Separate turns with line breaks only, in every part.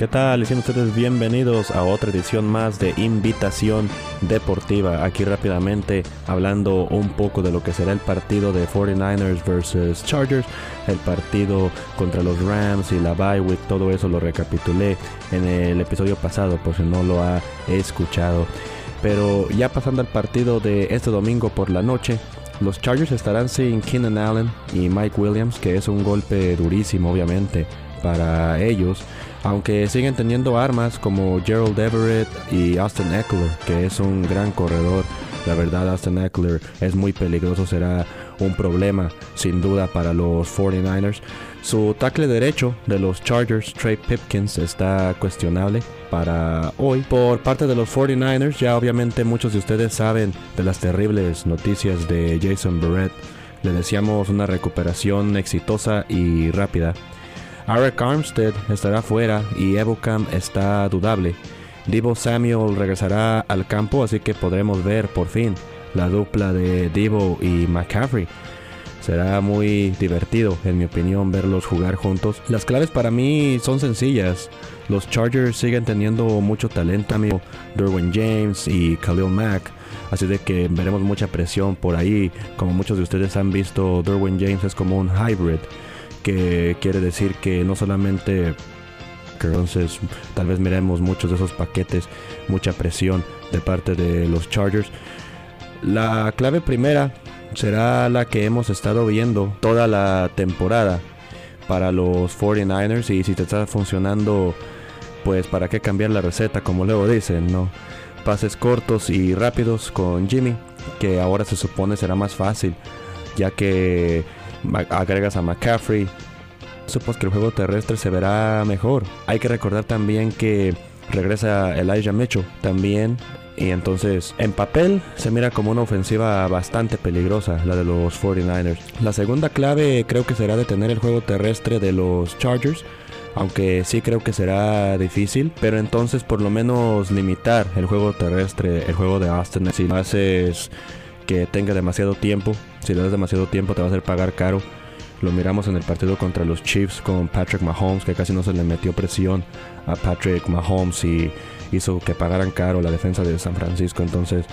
¿Qué tal? Siendo ustedes bienvenidos a otra edición más de Invitación Deportiva. Aquí rápidamente hablando un poco de lo que será el partido de 49ers versus Chargers, el partido contra los Rams y la bye week, todo eso lo recapitulé en el episodio pasado por si no lo ha escuchado. Pero ya pasando al partido de este domingo por la noche, los Chargers estarán sin Keenan Allen y Mike Williams, que es un golpe durísimo obviamente para ellos aunque siguen teniendo armas como Gerald Everett y Austin Eckler, que es un gran corredor. La verdad, Austin Eckler es muy peligroso, será un problema sin duda para los 49ers. Su tackle derecho de los Chargers, Trey Pipkins, está cuestionable para hoy. Por parte de los 49ers, ya obviamente muchos de ustedes saben de las terribles noticias de Jason Barrett. Le deseamos una recuperación exitosa y rápida. Eric Armstead estará fuera y Evocam está dudable. Divo Samuel regresará al campo, así que podremos ver por fin la dupla de Divo y McCaffrey. Será muy divertido, en mi opinión, verlos jugar juntos. Las claves para mí son sencillas. Los Chargers siguen teniendo mucho talento, amigo. Derwin James y Khalil Mack. Así de que veremos mucha presión por ahí. Como muchos de ustedes han visto, Derwin James es como un hybrid que quiere decir que no solamente entonces tal vez miremos muchos de esos paquetes, mucha presión de parte de los Chargers. La clave primera será la que hemos estado viendo toda la temporada para los 49ers y si te está funcionando, pues para qué cambiar la receta, como luego dicen, ¿no? Pases cortos y rápidos con Jimmy, que ahora se supone será más fácil, ya que agregas a McCaffrey, supongo que el juego terrestre se verá mejor. Hay que recordar también que regresa Elijah Mitchell también. Y entonces, en papel, se mira como una ofensiva bastante peligrosa, la de los 49ers. La segunda clave creo que será detener el juego terrestre de los Chargers. Aunque sí creo que será difícil. Pero entonces por lo menos limitar el juego terrestre, el juego de Austin. Si haces que tenga demasiado tiempo, si le das demasiado tiempo te va a hacer pagar caro. Lo miramos en el partido contra los Chiefs con Patrick Mahomes, que casi no se le metió presión a Patrick Mahomes y hizo que pagaran caro la defensa de San Francisco. Entonces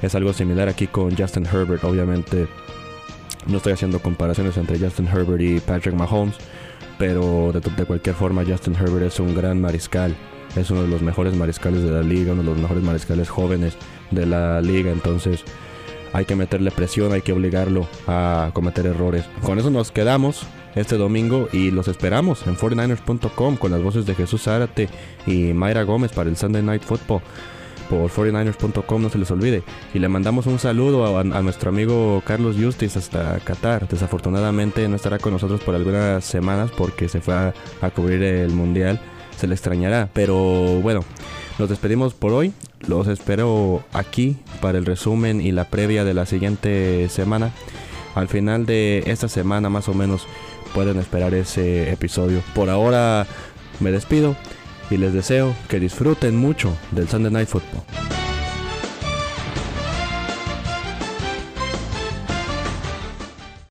es algo similar aquí con Justin Herbert. Obviamente no estoy haciendo comparaciones entre Justin Herbert y Patrick Mahomes, pero de, de cualquier forma Justin Herbert es un gran mariscal. Es uno de los mejores mariscales de la liga, uno de los mejores mariscales jóvenes de la liga. Entonces hay que meterle presión, hay que obligarlo a cometer errores. Con eso nos quedamos este domingo y los esperamos en 49ers.com con las voces de Jesús Zárate y Mayra Gómez para el Sunday Night Football por 49ers.com, no se les olvide. Y le mandamos un saludo a, nuestro amigo Carlos Justis hasta Qatar. Desafortunadamente no estará con nosotros por algunas semanas porque se fue a cubrir el Mundial. Se le extrañará. Pero bueno, nos despedimos por hoy. Los espero aquí para el resumen y la previa de la siguiente semana. Al final de esta semana más o menos pueden esperar ese episodio. Por ahora me despido y les deseo que disfruten mucho del Sunday Night Football.